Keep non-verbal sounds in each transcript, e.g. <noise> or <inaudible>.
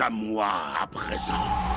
à moi à présent.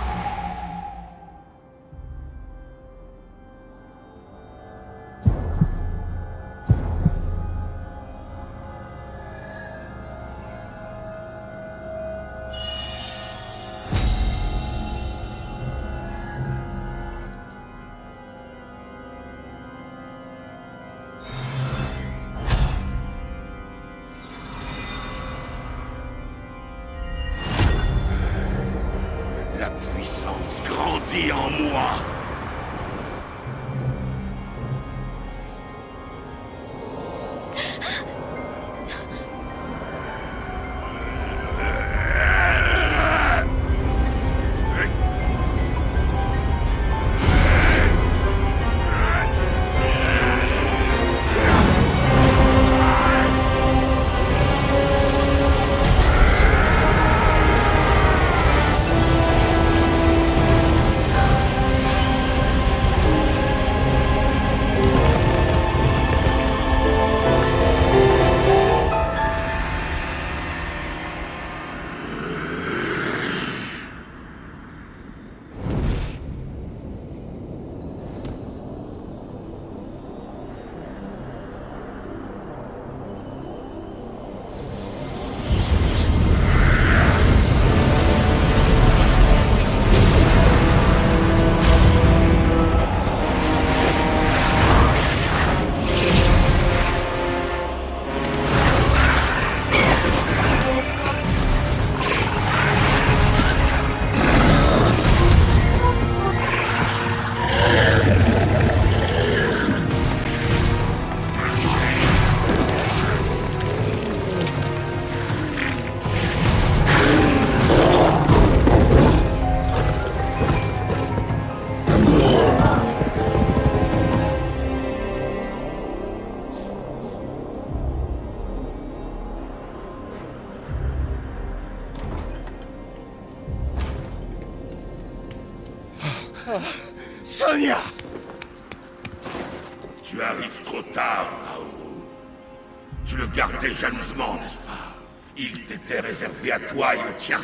À toi et au tien.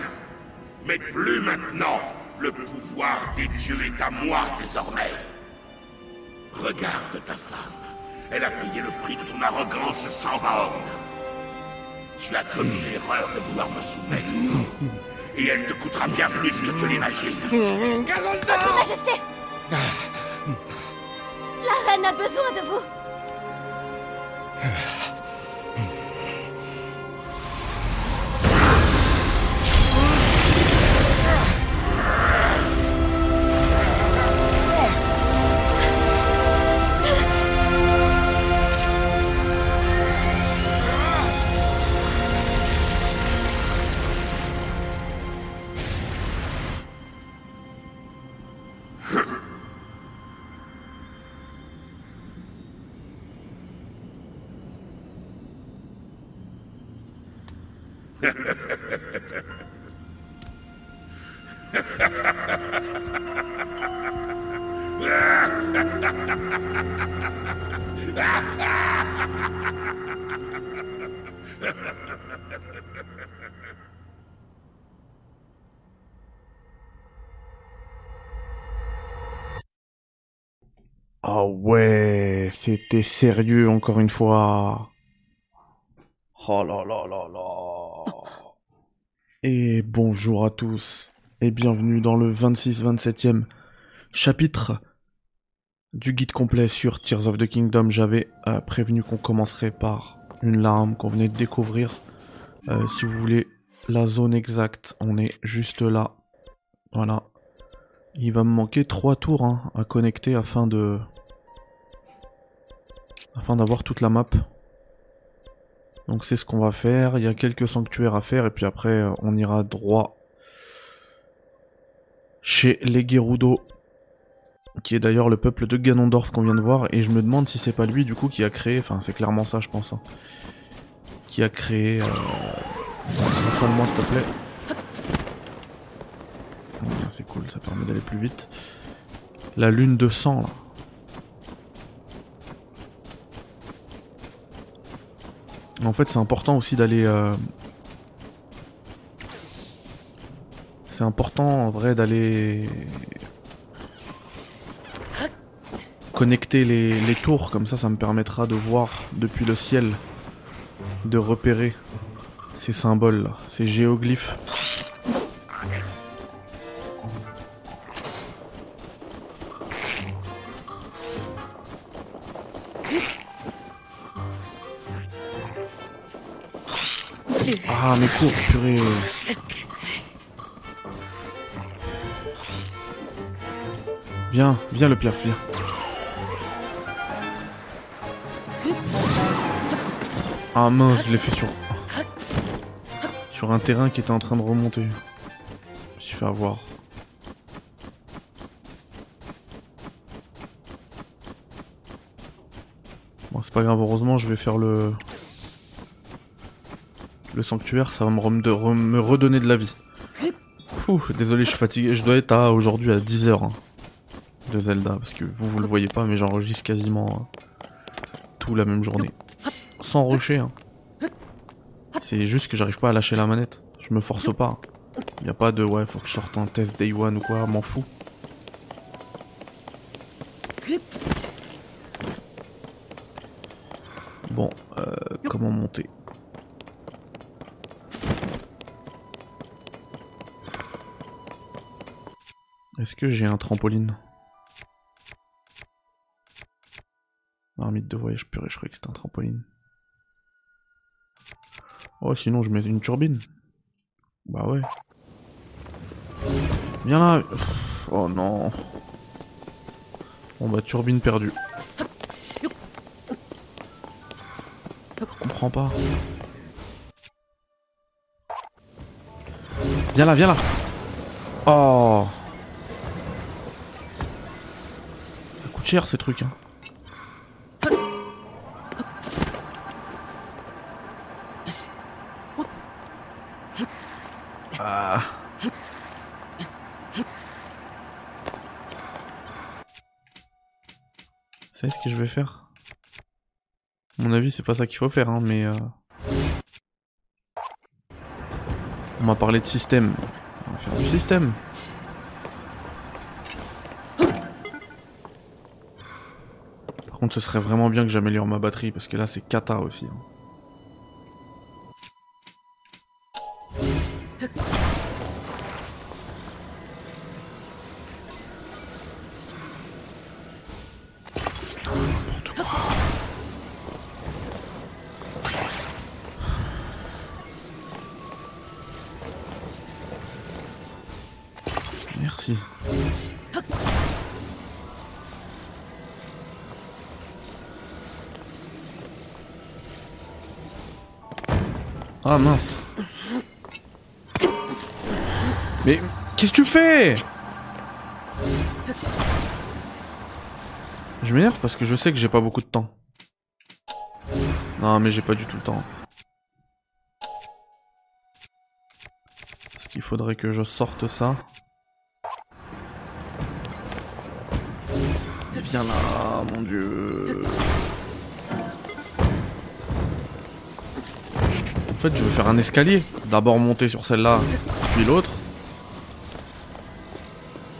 Mais plus maintenant. Le pouvoir des dieux est à moi désormais. Regarde ta femme. Elle a payé le prix de ton arrogance sans borne. Tu as commis l'erreur de vouloir me soumettre. Et elle te coûtera bien plus que tu l'imagines. Votre Majesté La reine a besoin de vous sérieux encore une fois? Oh là là là là. Et bonjour à tous et bienvenue dans le 26-27e chapitre du guide complet sur Tears of the Kingdom. J'avais euh, prévenu qu'on commencerait par une larme qu'on venait de découvrir. Euh, si vous voulez la zone exacte, on est juste là. Voilà. Il va me manquer trois tours hein, à connecter afin de afin d'avoir toute la map. Donc c'est ce qu'on va faire. Il y a quelques sanctuaires à faire et puis après euh, on ira droit chez les Gerudo, qui est d'ailleurs le peuple de Ganondorf qu'on vient de voir. Et je me demande si c'est pas lui du coup qui a créé, enfin c'est clairement ça je pense, hein, qui a créé... Euh... moi s'il te plaît. C'est cool, ça permet d'aller plus vite. La lune de sang là. En fait, c'est important aussi d'aller. Euh, c'est important en vrai d'aller connecter les, les, tours, comme ça ça me permettra de voir depuis le ciel, de repérer ces symboles ces géoglyphes. Cours, purée. Viens, viens le piaf, viens. Ah mince, je l'ai fait sur... Sur un terrain qui était en train de remonter. Je me suis fait avoir. Bon, c'est pas grave, heureusement, je vais faire le le sanctuaire, ça va me, redonner de la vie. désolé, je suis fatigué. Je dois être à aujourd'hui à 10h hein, de Zelda, parce que vous, vous le voyez pas, mais j'enregistre quasiment euh, tout la même journée. Sans rocher. Hein. C'est juste que j'arrive pas à lâcher la manette. Je me force pas. Y a pas de ouais, faut que je sorte un test day one ou quoi, m'en fous. Est-ce que j'ai un trampoline? Armite de voyage purée, je croyais que c'était un trampoline. Oh, sinon je mets une turbine. Bah ouais. Viens là Oh non Bon bah turbine perdue. Je comprends pas. Viens là, viens là Oh cher ces trucs. Hein. Ah. C'est ce que je vais faire? À mon avis, c'est pas ça qu'il faut faire, hein, mais... Euh... On m'a parlé de système. On va faire du système. Ce serait vraiment bien que j'améliore ma batterie, parce que là, c'est cata aussi. Hein. Mince. Mais qu'est-ce que tu fais? Je m'énerve parce que je sais que j'ai pas beaucoup de temps. Non mais j'ai pas du tout le temps. Parce qu'il faudrait que je sorte ça. Viens là, mon dieu. Fait, je veux faire un escalier. D'abord monter sur celle-là, puis l'autre.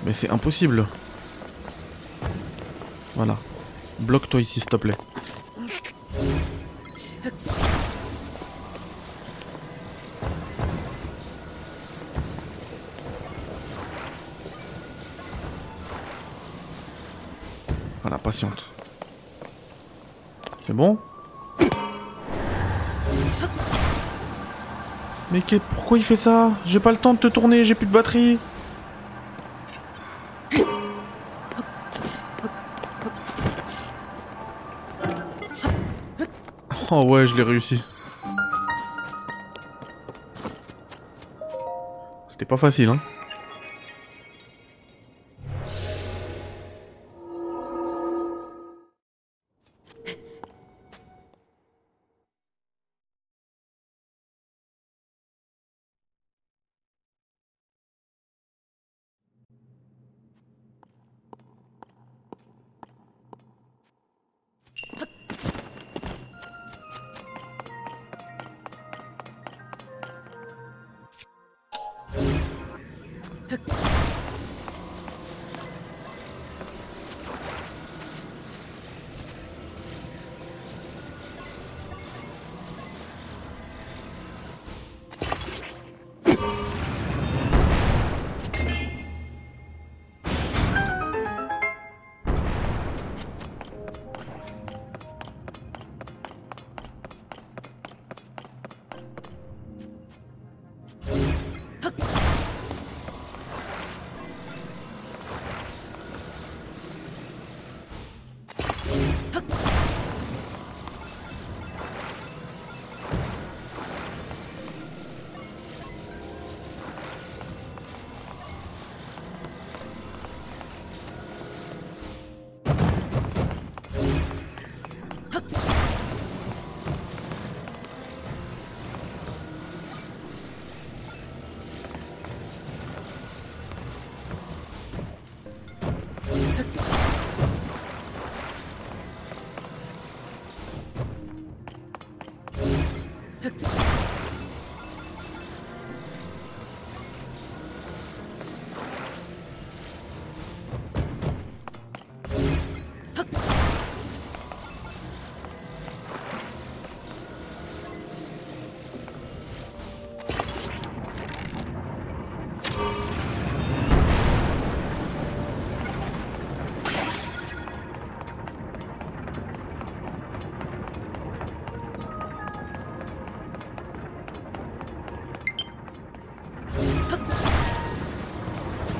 Mais c'est impossible. Voilà. Bloque-toi ici, s'il te plaît. Voilà, patiente. C'est bon? Mais que... pourquoi il fait ça? J'ai pas le temps de te tourner, j'ai plus de batterie. Oh ouais, je l'ai réussi. C'était pas facile, hein.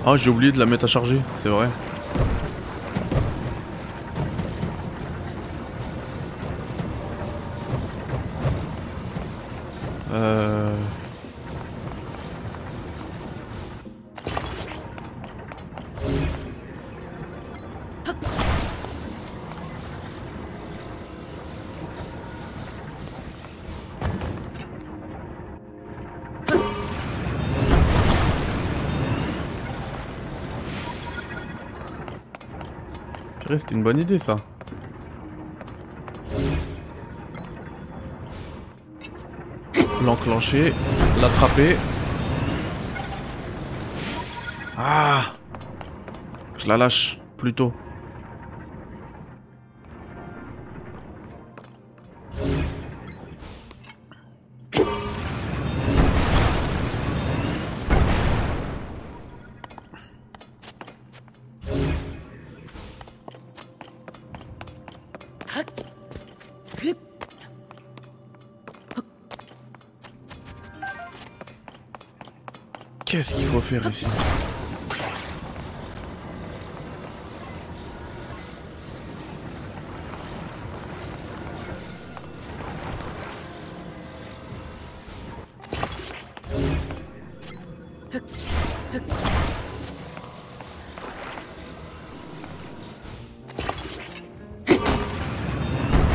Ah, j'ai oublié de la mettre à charger, c'est vrai. C'était une bonne idée ça. L'enclencher, l'attraper. Ah Je la lâche plutôt.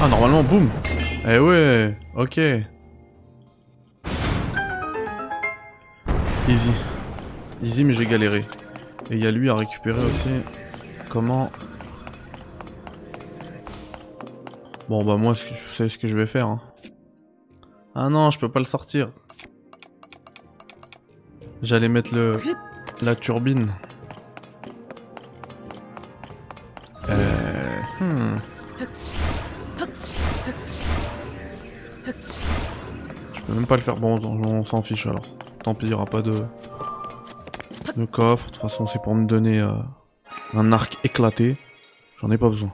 Ah normalement boum. Eh ouais Ok Et il y a lui à récupérer aussi. Comment Bon bah moi vous savez ce que je vais faire. hein. Ah non je peux pas le sortir. J'allais mettre le la turbine. Euh... Hmm. Je peux même pas le faire. Bon on on s'en fiche alors. Tant pis, il n'y aura pas de... de coffre. De toute façon, c'est pour me donner euh, un arc éclaté. J'en ai pas besoin.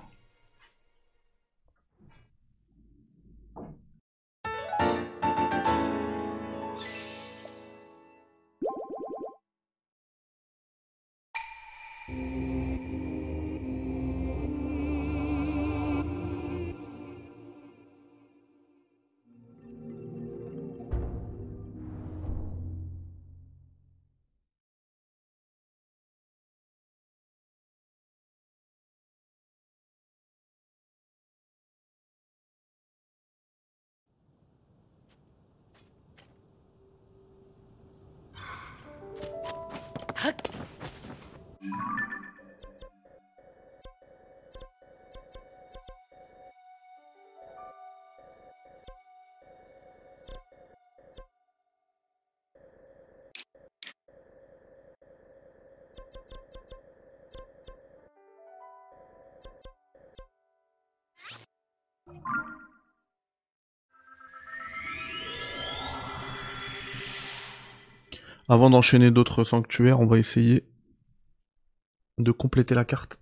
Avant d'enchaîner d'autres sanctuaires, on va essayer de compléter la carte.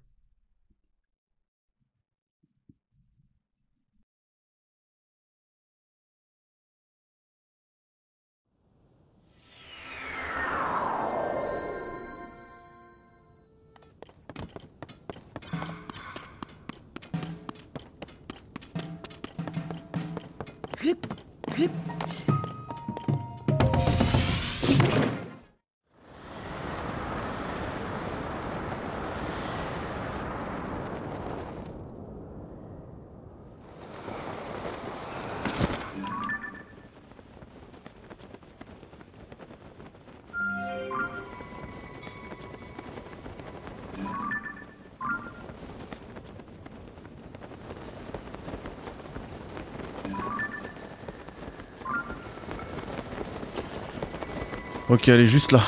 Ok, elle est juste là.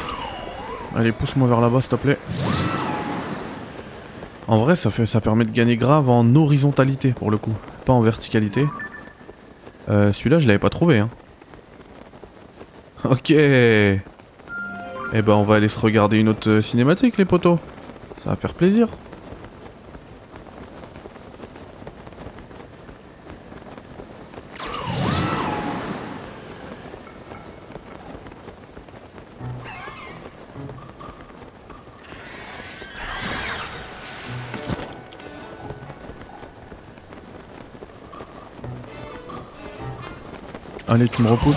Allez, pousse-moi vers là-bas, s'il te plaît. En vrai, ça, fait, ça permet de gagner grave en horizontalité, pour le coup. Pas en verticalité. Euh, Celui-là, je l'avais pas trouvé, hein. <laughs> Ok. Eh ben, on va aller se regarder une autre cinématique, les potos. Ça va faire plaisir. Allez, tu me repousses.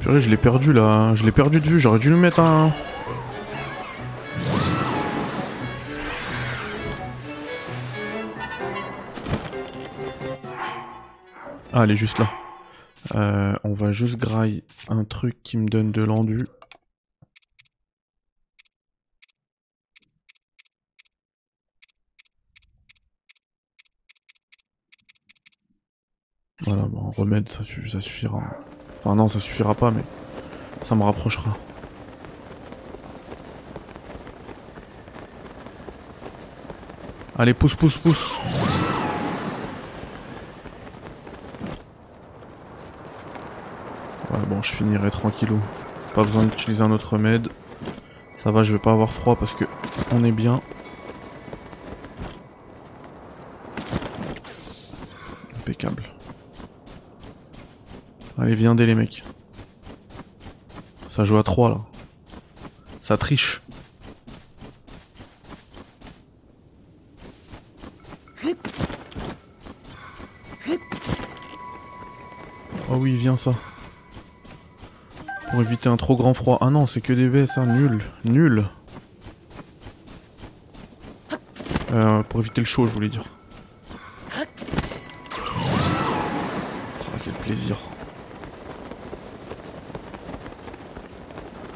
Purée, je l'ai perdu là. Je l'ai perdu de vue. J'aurais dû lui mettre un. Ah, elle est juste là. Euh, on va juste grailler un truc qui me donne de l'endu. Voilà, bon, remède, ça suffira. Enfin non, ça suffira pas, mais ça me rapprochera. Allez, pousse, pousse, pousse. Ouais, bon, je finirai tranquillou. Pas besoin d'utiliser un autre remède. Ça va, je vais pas avoir froid parce que on est bien. Impeccable. Allez, viendez les mecs. Ça joue à 3 là. Ça triche. Oh oui, viens ça. Pour éviter un trop grand froid. Ah non, c'est que des VS, ça. Nul. Nul. Euh, pour éviter le chaud, je voulais dire. Oh, quel plaisir.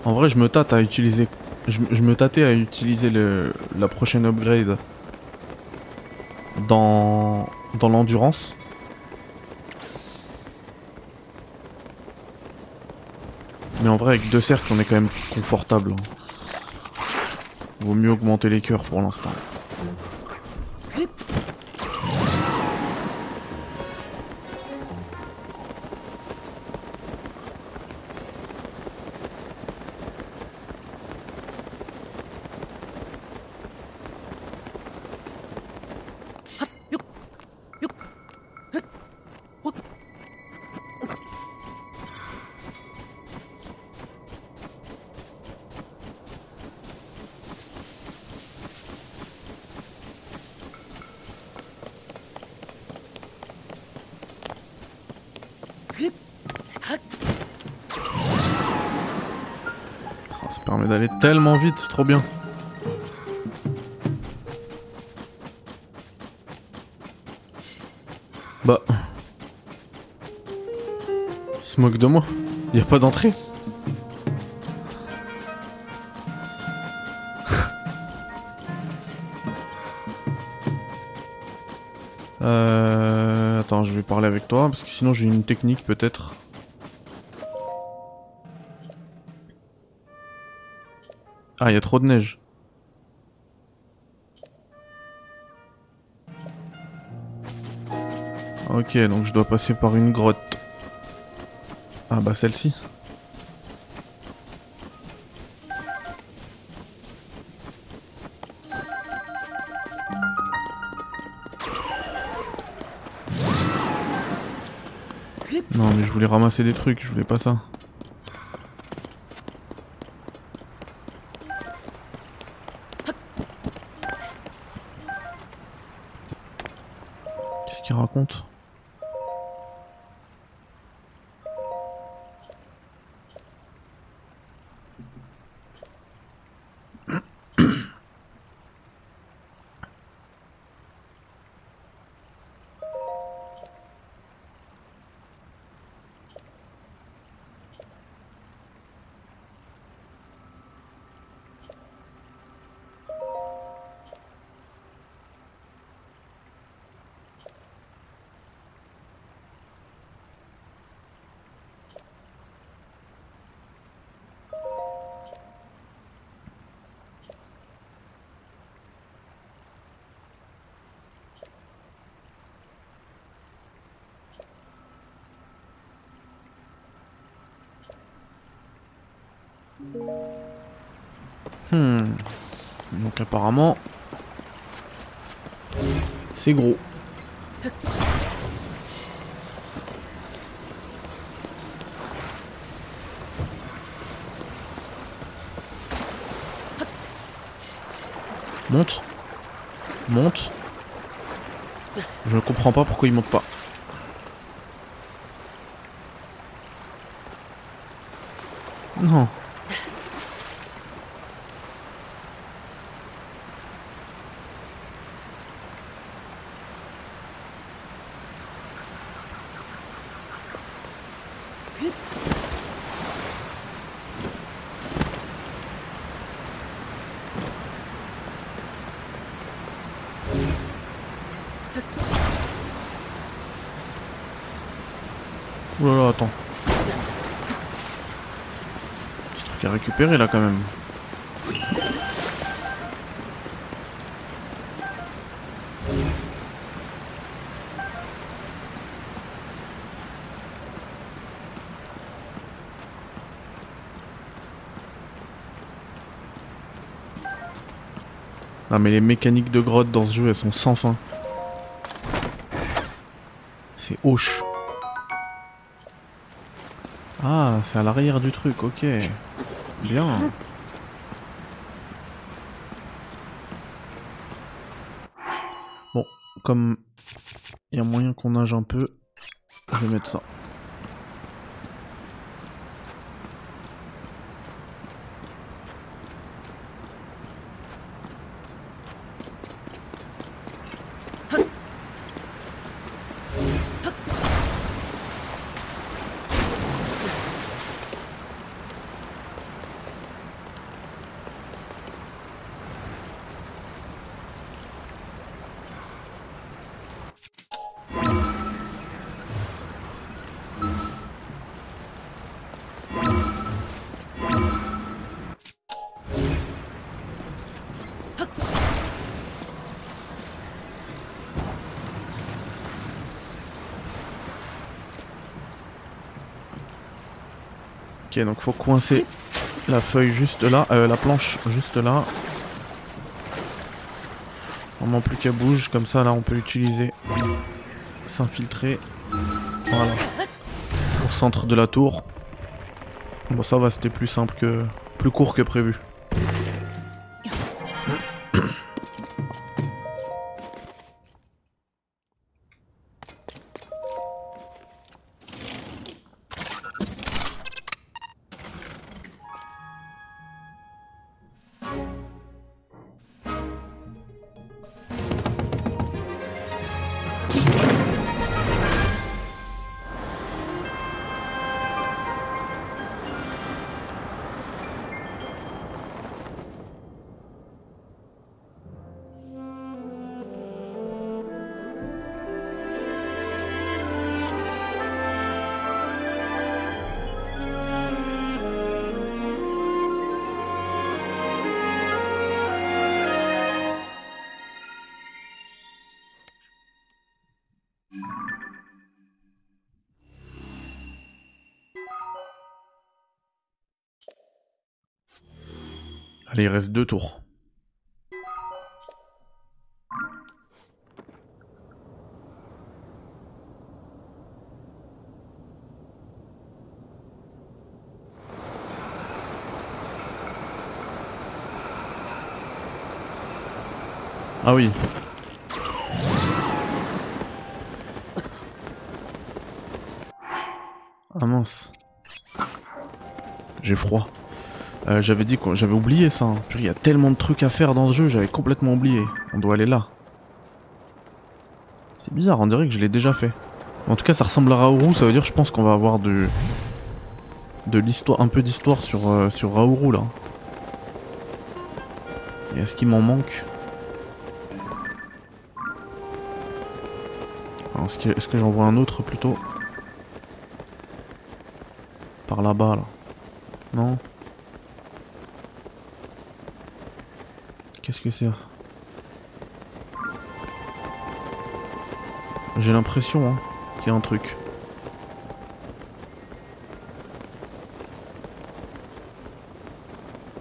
En vrai, je me tâte à utiliser. Je, me tâtais à utiliser la prochaine upgrade dans, dans l'endurance. En vrai, avec deux cercles, on est quand même confortable. Vaut mieux augmenter les cœurs pour l'instant. Permet d'aller tellement vite, c'est trop bien. Bah. Il se moque de moi. Y a pas d'entrée. <laughs> euh... Attends, je vais parler avec toi parce que sinon j'ai une technique peut-être. Ah, il y a trop de neige. Ok, donc je dois passer par une grotte. Ah bah celle-ci. Non mais je voulais ramasser des trucs, je voulais pas ça. Raconte Hmm. Donc apparemment... C'est gros. Monte. Monte. Je ne comprends pas pourquoi il monte pas. Non. Ouh là là, attends. Petit truc à récupérer là quand même. Ah mais les mécaniques de grotte dans ce jeu elles sont sans fin. C'est hoche. Ah, c'est à l'arrière du truc, ok. Bien. Bon, comme il y a moyen qu'on nage un peu, je vais mettre ça. Ok, donc faut coincer la feuille juste là, euh, la planche juste là. Vraiment plus qu'elle bouge, comme ça là on peut l'utiliser, s'infiltrer. Voilà. Au centre de la tour. Bon ça va, c'était plus simple que... plus court que prévu. Allez, il reste deux tours. Ah oui. Ah mince. J'ai froid. Euh, j'avais dit que j'avais oublié ça. Purée, Il y a tellement de trucs à faire dans ce jeu, j'avais complètement oublié. On doit aller là. C'est bizarre, on dirait que je l'ai déjà fait. En tout cas, ça ressemble à Raourou, ça veut dire je pense qu'on va avoir de de l'histoire, un peu d'histoire sur euh, sur Raourou là. Et est-ce qu'il m'en manque? Est-ce que, est-ce que j'en vois un autre plutôt? Par là-bas là. Non Qu'est-ce J'ai l'impression hein, qu'il y a un truc.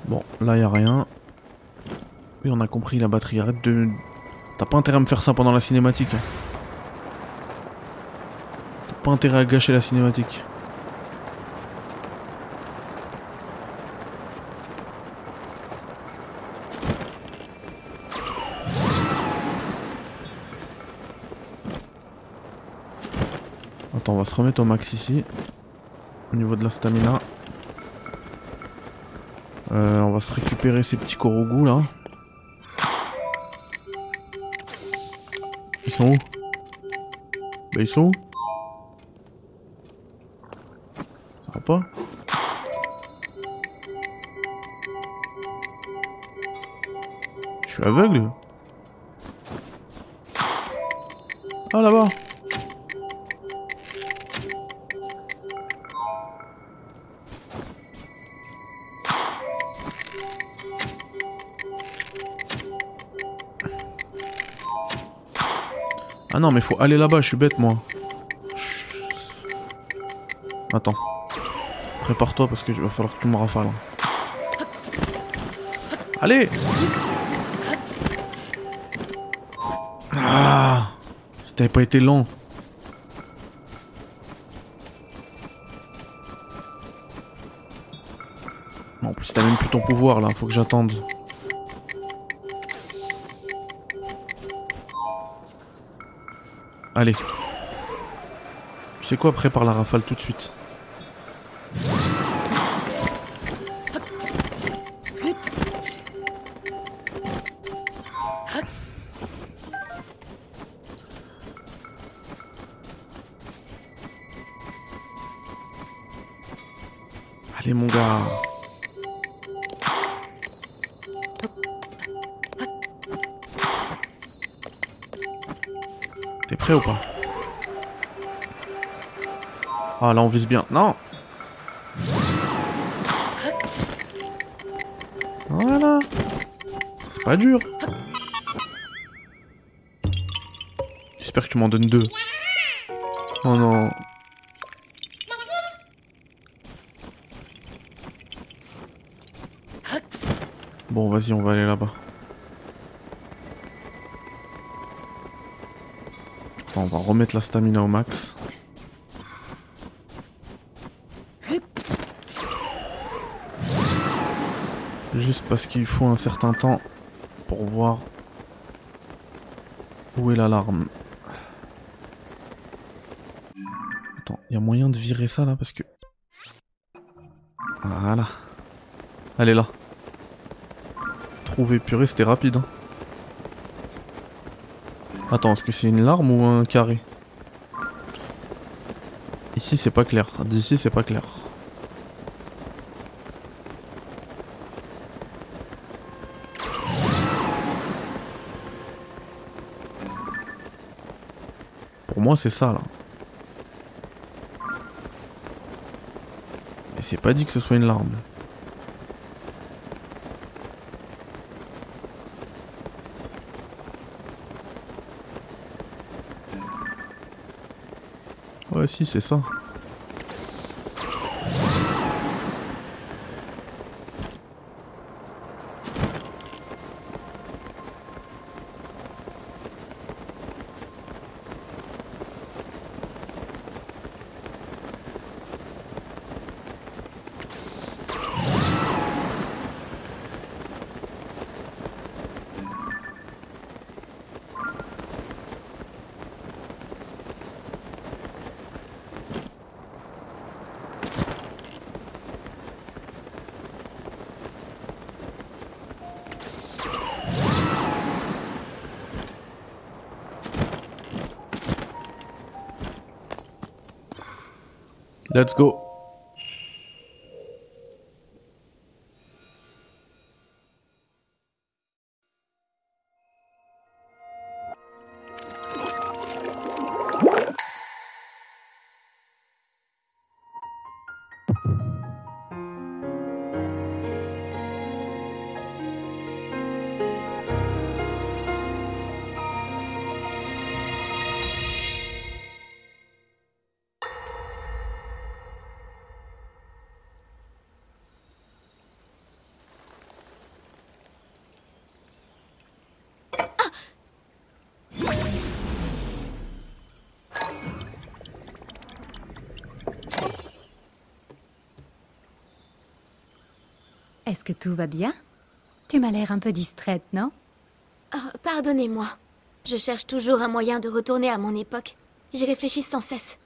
Bon, là y a rien. Oui, on a compris la batterie. Arrête de. T'as pas intérêt à me faire ça pendant la cinématique. hein. T'as pas intérêt à gâcher la cinématique. Attends, on va se remettre au max ici. Au niveau de la stamina. Euh, on va se récupérer ces petits korogus là. Ils sont où? Bah ils sont où? Ça va pas? Je suis aveugle Ah là-bas non, mais faut aller là-bas, je suis bête moi. Attends. Prépare-toi parce que il va falloir que tu me rafales. Allez Ah Si t'avais pas été lent. Non, en plus t'as même plus ton pouvoir là, faut que j'attende. Allez. Tu sais quoi, prépare la rafale tout de suite. Ou pas Ah là on vise bien. Non Voilà C'est pas dur J'espère que tu m'en donnes deux. Oh non. Bon vas-y on va aller là-bas. On va remettre la stamina au max. Juste parce qu'il faut un certain temps pour voir où est l'alarme. Attends, il y a moyen de virer ça là parce que... Voilà. Elle est là. Trouver purée, c'était rapide. hein. Attends, est-ce que c'est une larme ou un carré Ici c'est pas clair, d'ici c'est pas clair. Pour moi c'est ça là. Et c'est pas dit que ce soit une larme. Ouais, si, c'est ça. Let's go. Est-ce que tout va bien? Tu m'as l'air un peu distraite, non? Oh, Pardonnez-moi. Je cherche toujours un moyen de retourner à mon époque. J'y réfléchis sans cesse.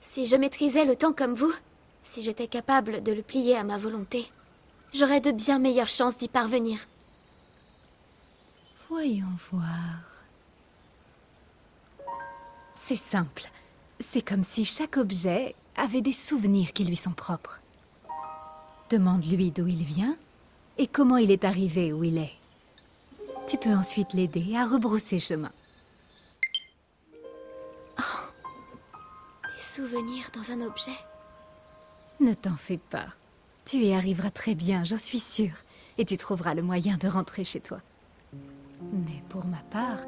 Si je maîtrisais le temps comme vous, si j'étais capable de le plier à ma volonté, j'aurais de bien meilleures chances d'y parvenir. Voyons voir. C'est simple. C'est comme si chaque objet avait des souvenirs qui lui sont propres. Demande-lui d'où il vient et comment il est arrivé où il est. Tu peux ensuite l'aider à rebrousser chemin. Des souvenirs dans un objet Ne t'en fais pas. Tu y arriveras très bien, j'en suis sûre. Et tu trouveras le moyen de rentrer chez toi. Mais pour ma part,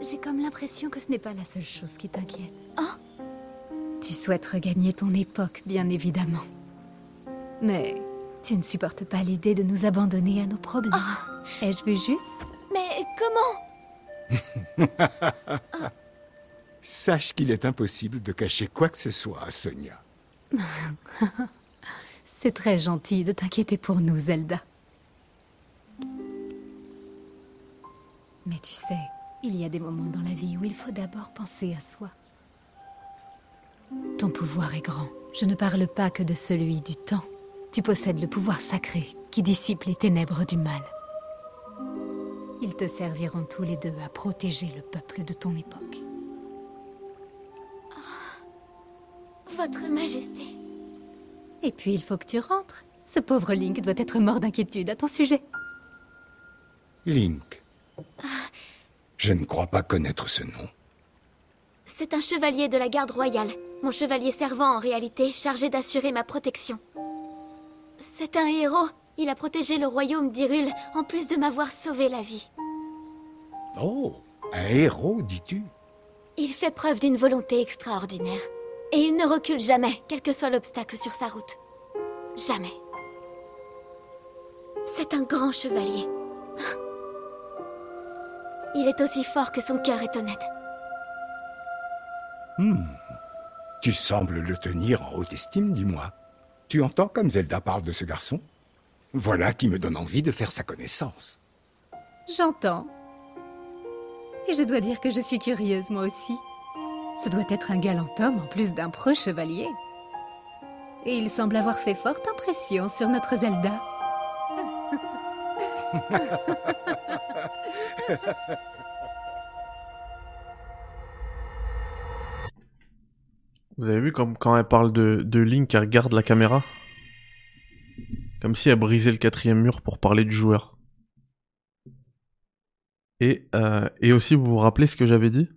j'ai comme l'impression que ce n'est pas la seule chose qui t'inquiète. Oh Tu souhaites regagner ton époque, bien évidemment. Mais tu ne supportes pas l'idée de nous abandonner à nos problèmes. Ai-je vu juste? Mais comment? <laughs> Sache qu'il est impossible de cacher quoi que ce soit à Sonia. <laughs> C'est très gentil de t'inquiéter pour nous, Zelda. Mais tu sais, il y a des moments dans la vie où il faut d'abord penser à soi. Ton pouvoir est grand. Je ne parle pas que de celui du temps. Tu possèdes le pouvoir sacré qui dissipe les ténèbres du mal. Ils te serviront tous les deux à protéger le peuple de ton époque. Votre Majesté. Et puis il faut que tu rentres. Ce pauvre Link doit être mort d'inquiétude à ton sujet. Link. Je ne crois pas connaître ce nom. C'est un chevalier de la garde royale. Mon chevalier servant en réalité, chargé d'assurer ma protection. C'est un héros. Il a protégé le royaume d'Hyrule, en plus de m'avoir sauvé la vie. Oh, un héros, dis-tu? Il fait preuve d'une volonté extraordinaire. Et il ne recule jamais, quel que soit l'obstacle sur sa route. Jamais. C'est un grand chevalier. Il est aussi fort que son cœur est honnête. Tu sembles le tenir en haute estime, dis-moi. Tu entends comme Zelda parle de ce garçon? Voilà qui me donne envie de faire sa connaissance. J'entends. Et je dois dire que je suis curieuse, moi aussi. Ce doit être un galant homme en plus d'un preux chevalier. Et il semble avoir fait forte impression sur notre Zelda. <laughs> Vous avez vu comme quand elle parle de, de Link, elle regarde la caméra? Comme si elle brisait le quatrième mur pour parler du joueur. Et, euh, et aussi, vous vous rappelez ce que j'avais dit?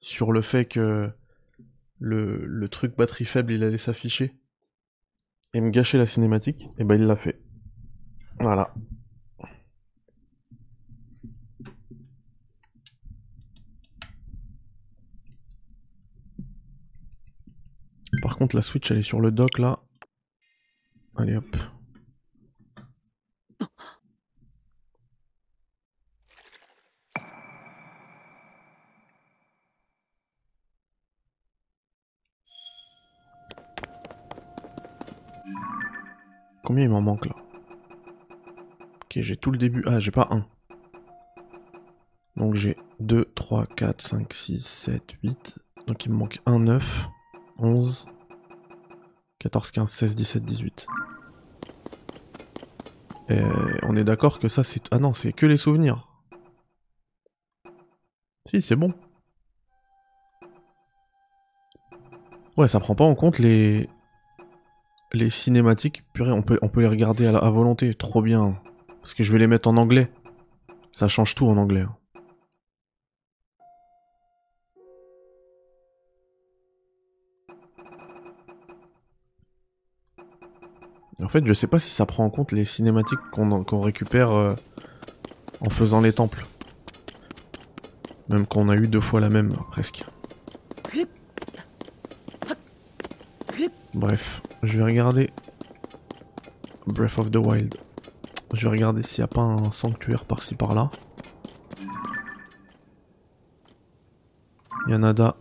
Sur le fait que le, le truc batterie faible, il allait s'afficher et me gâcher la cinématique? Et ben il l'a fait. Voilà. Par contre, la Switch, elle est sur le dock là. Allez hop. Combien il m'en manque là Ok, j'ai tout le début. Ah, j'ai pas un. Donc j'ai 2, 3, 4, 5, 6, 7, 8. Donc il me manque 1, 9, 11, 14, 15, 16, 17, 18. Et on est d'accord que ça c'est... Ah non, c'est que les souvenirs. Si, c'est bon. Ouais, ça prend pas en compte les les cinématiques. Purée, on peut les regarder à, la- volonté, trop bien. Parce que je vais les mettre en anglais. Ça change tout en anglais. hein. En fait, je sais pas si ça prend en compte les cinématiques qu'on récupère euh, en faisant les temples. Même qu'on a eu deux fois la même, presque. Bref, je vais regarder Breath of the Wild. Je vais regarder s'il n'y a pas un sanctuaire par-ci par-là. Yanada.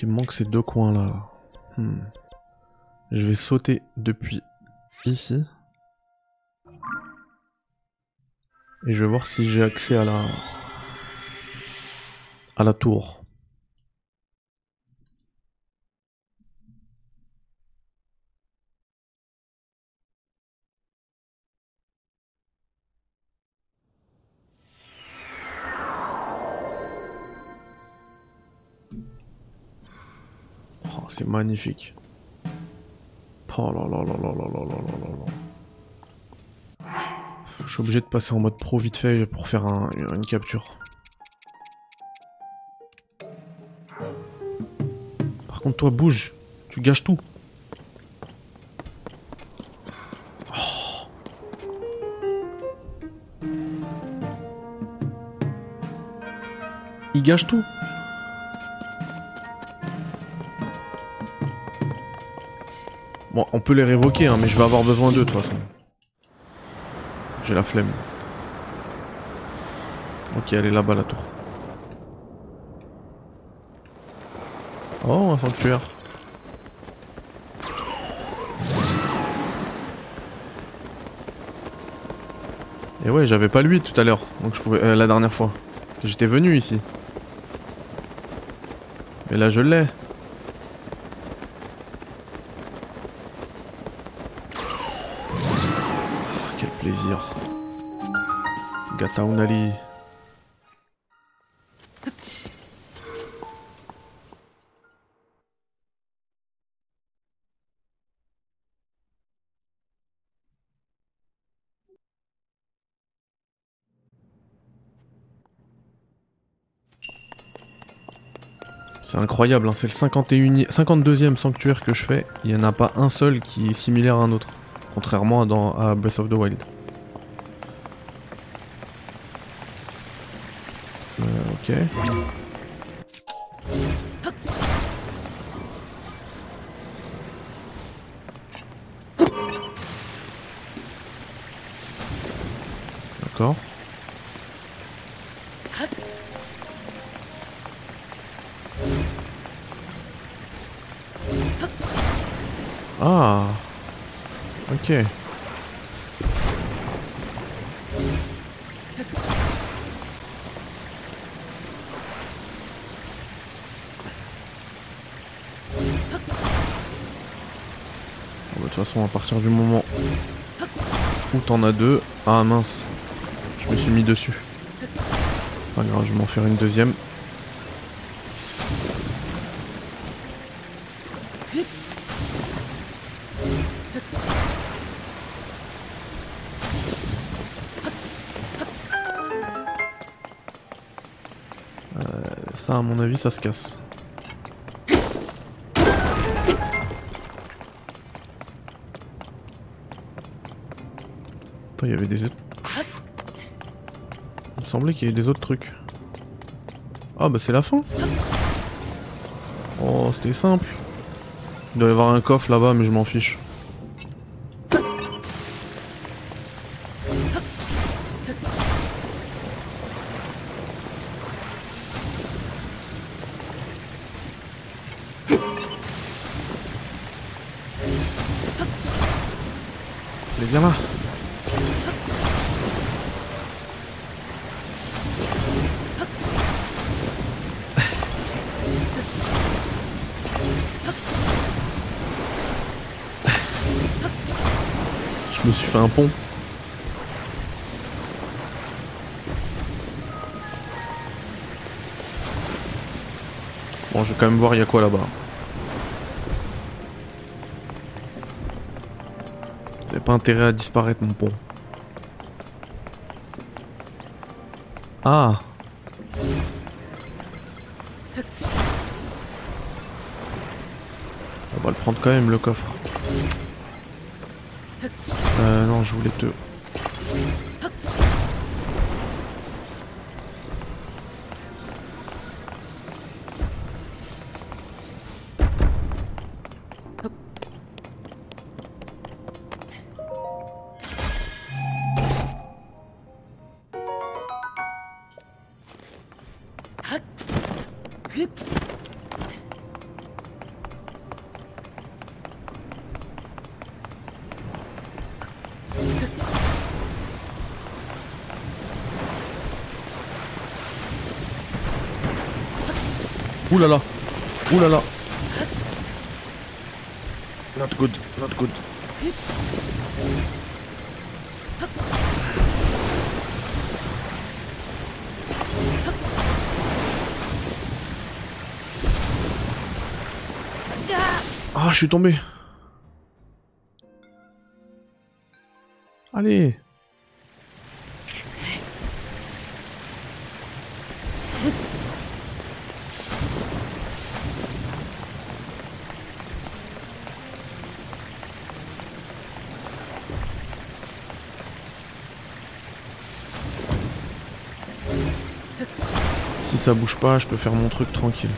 Il me manque ces deux coins là. Hmm. Je vais sauter depuis ici. Et je vais voir si j'ai accès à la tour. C'est magnifique. Oh là là là là là là là là là. Je suis obligé de passer en mode pro vite fait pour faire un- une capture. Par contre, toi, bouge. Tu gâches tout. Oh. Il gâche tout. Bon, on peut les révoquer, hein, mais je vais avoir besoin d'eux de toute façon. J'ai la flemme. Ok, elle est là-bas la tour. Oh, un sanctuaire. Et ouais, j'avais pas lui tout à l'heure, donc je pouvais euh, la dernière fois, parce que j'étais venu ici. Mais là, je l'ai. C'est incroyable, hein, c'est le 51 52e sanctuaire que je fais. Il n'y en a pas un seul qui est similaire à un autre. Contrairement à, dans, à Breath of the Wild. Okay. À partir du moment où t'en as deux... Ah mince. Je me suis mis dessus. Pas grave, je vais m'en faire une deuxième. Euh, ça, à mon avis, ça se casse. Il y avait des. Il me semblait qu'il y avait des autres trucs. Ah bah c'est la fin Oh, c'était simple. Il doit y avoir un coffre là-bas, mais je m'en fiche. Un pont. Bon, je vais quand même voir il y a quoi là-bas. C'est pas intérêt à disparaître mon pont. Ah On va le prendre quand même le coffre. Euh non je voulais te... Ouh là là Ouh là là Not good, not good. Ah, je suis tombé. Allez. Si ça bouge pas, je peux faire mon truc tranquille.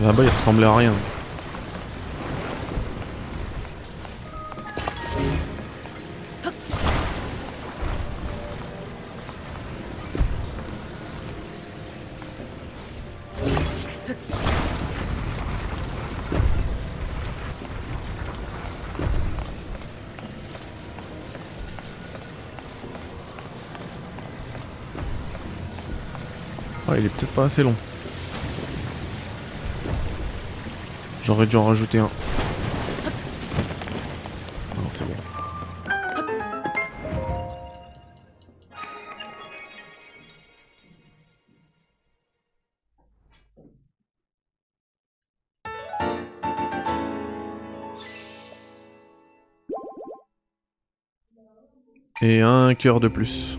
Là-bas, il ressemblait à rien. Il est peut-être pas assez long. J'aurais dû en rajouter un. Non, c'est bon. Et un cœur de plus.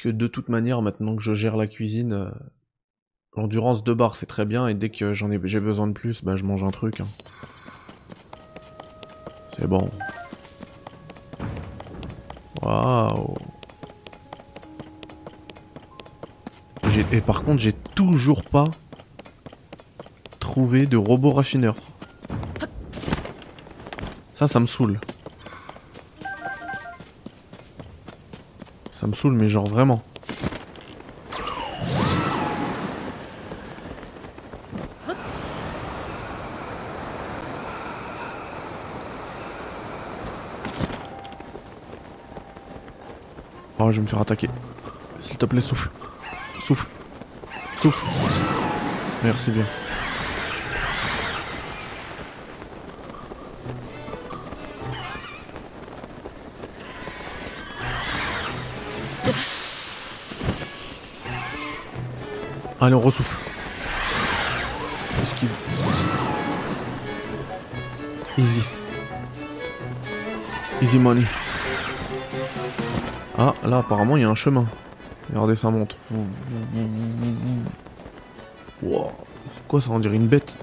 Puisque de toute manière, maintenant que je gère la cuisine, euh, l'endurance de barre c'est très bien et dès que j'en ai j'ai besoin de plus, bah je mange un truc. hein. C'est bon. Waouh. Et par contre, j'ai toujours pas trouvé de robot raffineur. Ça, ça me saoule. Ça me saoule, mais genre vraiment. Oh, je vais me faire attaquer. S'il te plaît, souffle. Souffle. Souffle. Merci bien. Allez, on ressouffle. Esquive. Easy. Easy money. Ah, là, apparemment, il y a un chemin. Regardez, ça monte. Wow. C'est quoi ça On dirait une bête?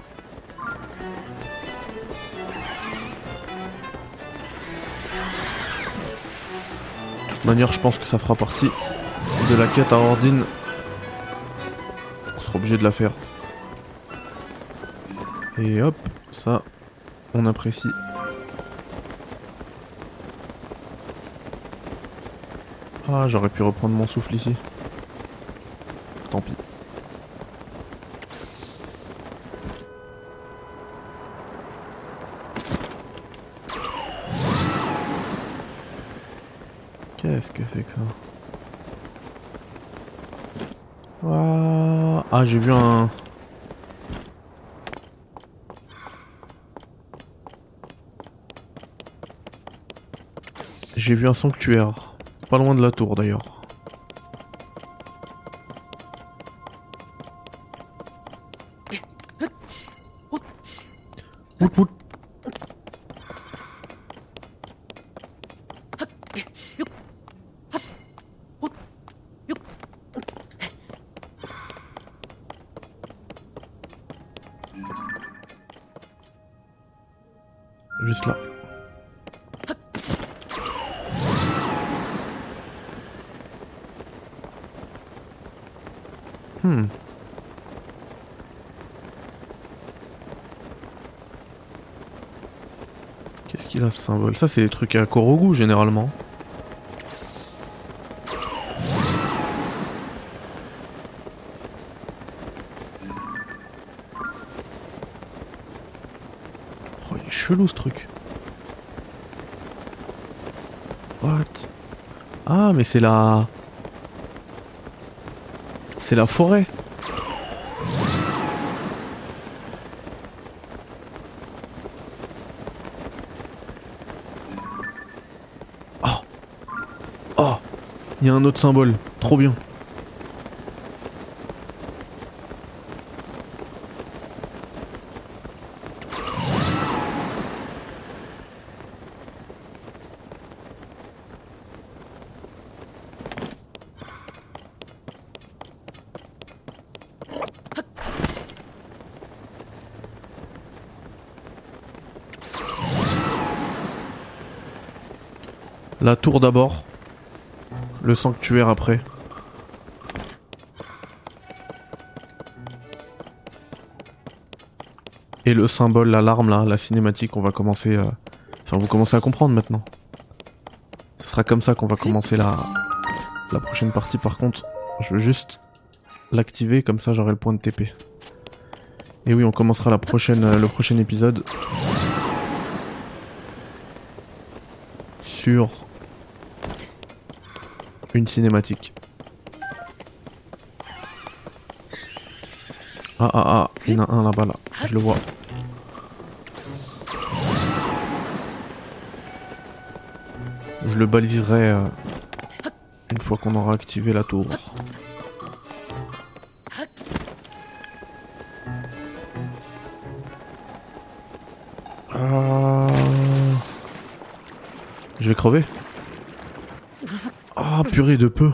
De toute manière, je pense que ça fera partie de la quête à Ordine obligé de la faire. Et hop, ça, on apprécie. Ah, j'aurais pu reprendre mon souffle ici. Tant pis. Qu'est-ce que c'est que ça? Waouh ah, j'ai vu un... J'ai vu un sanctuaire. Pas loin de la tour d'ailleurs. Ça c'est des trucs à Korogu généralement. Oh, il est chelou ce truc. What? Ah mais c'est la... C'est la forêt. Un autre symbole. Trop bien. La tour d'abord. Le sanctuaire après. Et le symbole, l'alarme là, la cinématique, on va commencer... euh, Enfin, vous commencez à comprendre maintenant. Ce sera comme ça qu'on va commencer la... La prochaine partie par contre. Je veux juste l'activer, comme ça j'aurai le point de TP. Et oui, on commencera la prochaine, euh, le prochain épisode. Sur une cinématique. Ah ah ah, il y en a un là-bas là, je le vois. Je le baliserai euh, une fois qu'on aura activé la tour. Ah. Je vais crever. Ah, purée de peu.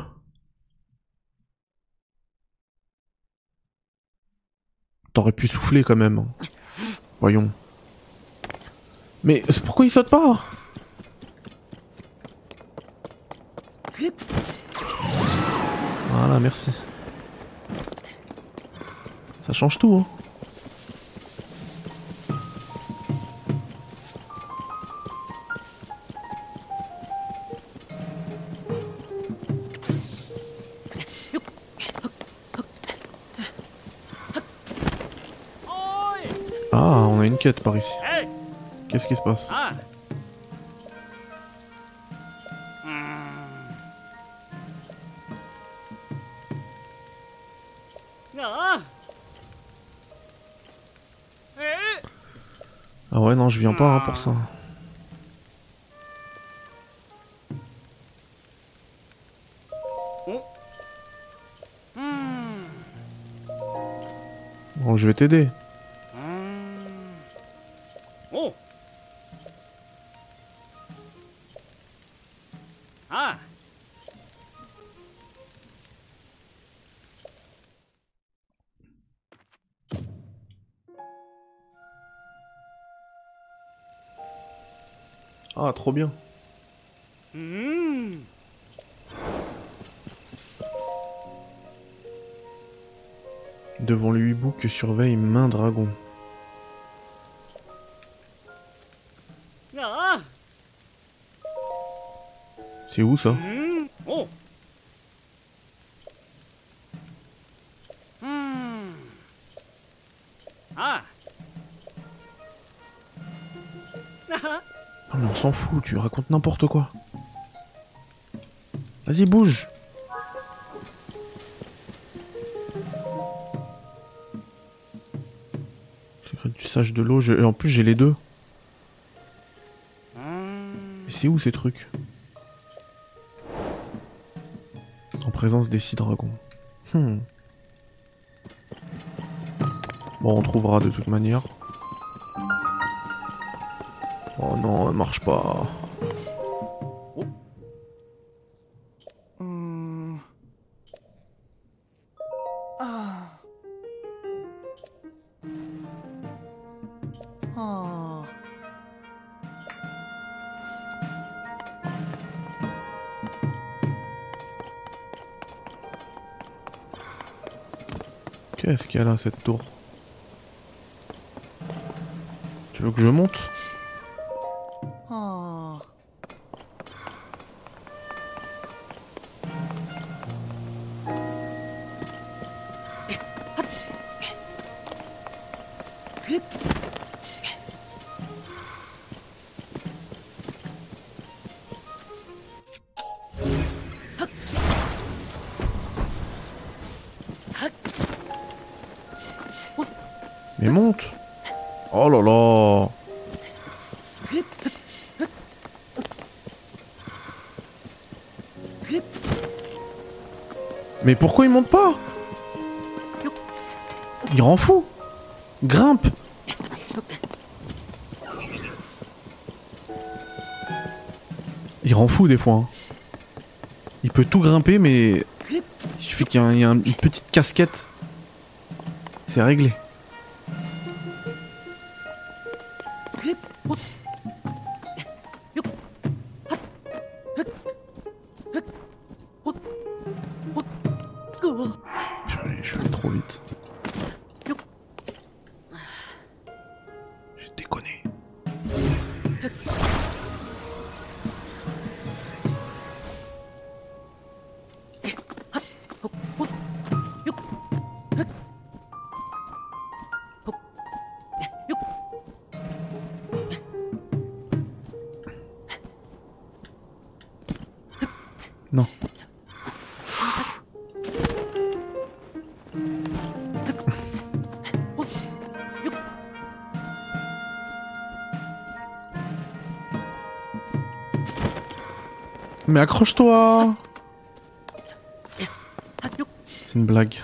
T'aurais pu souffler quand même. Voyons. Mais pourquoi il saute pas Voilà, merci. Ça change tout, hein. Quête par ici. Qu'est-ce qui se passe Ah Ah Eh Ah ouais, non, je viens pas hein, pour ça. Hmm. Bon, je vais t'aider. Trop bien. Hmm. Devant le hibou que surveille main dragon. Ah C'est où ça? Hmm. Oh. Ah Ah Non mais on s'en fout, tu racontes n'importe quoi. Vas-y, bouge. Secret du sage de l'eau. je- en plus, j'ai les deux. Mais c'est où ces trucs? En présence des six dragons. Hmm. Bon, on trouvera de toute manière. Oh non, elle marche pas. Ah. Qu'est-ce qu'il y a là, cette tour? Tu veux que je monte? Pourquoi il monte pas? Il rend fou Grimpe Il rend fou des fois. hein. Il peut tout grimper mais il suffit qu'il y ait une petite casquette. C'est réglé. Accroche-toi. C'est une blague.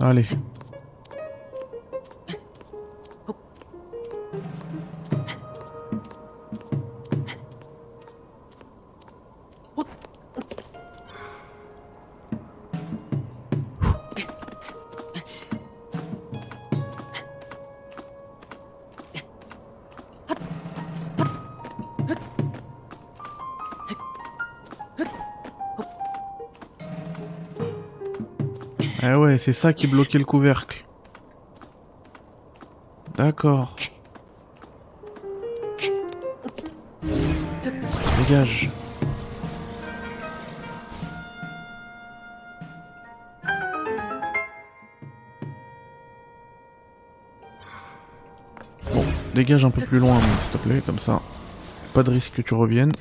Allez. Eh c'est ça qui bloquait le couvercle. D'accord. Dégage. Bon, dégage un peu plus loin, s'il te plaît, comme ça. Pas de risque que tu reviennes.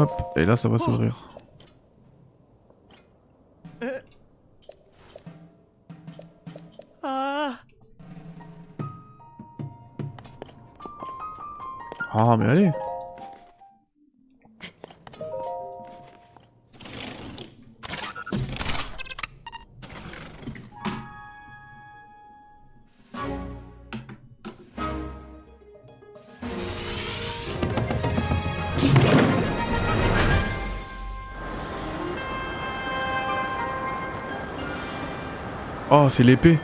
Hop, et là ça va s'ouvrir. Oh, c'est l'épée.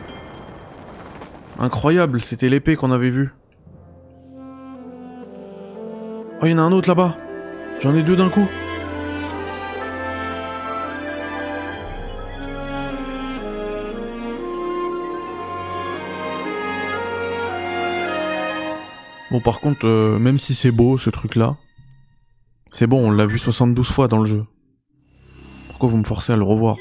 Incroyable, c'était l'épée qu'on avait vue. Oh, il y en a un autre là-bas. J'en ai deux d'un coup. Bon, par contre, euh, même si c'est beau ce truc-là, c'est bon, on l'a vu 72 fois dans le jeu. Pourquoi vous me forcez à le revoir?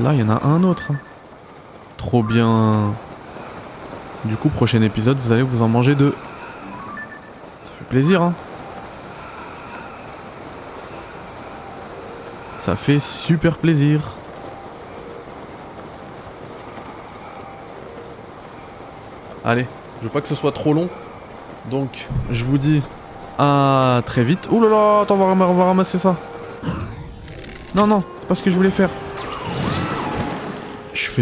Là, il y en a un autre. Trop bien. Du coup, prochain épisode, vous allez vous en manger deux. Ça fait plaisir, hein. Ça fait super plaisir. Allez, je veux pas que ce soit trop long. Donc, je vous dis à très vite. Ouh là là, attends, on va ramasser ça. Non, non, c'est pas ce que je voulais faire.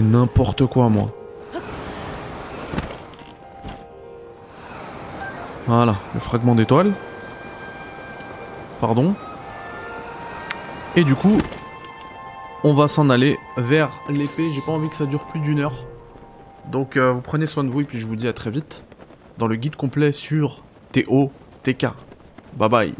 N'importe quoi, moi. Voilà, le fragment d'étoile. Pardon. Et du coup, on va s'en aller vers l'épée. J'ai pas envie que ça dure plus d'une heure. Donc euh, vous prenez soin de vous et puis je vous dis à très vite dans le guide complet sur TO TK. Bye bye.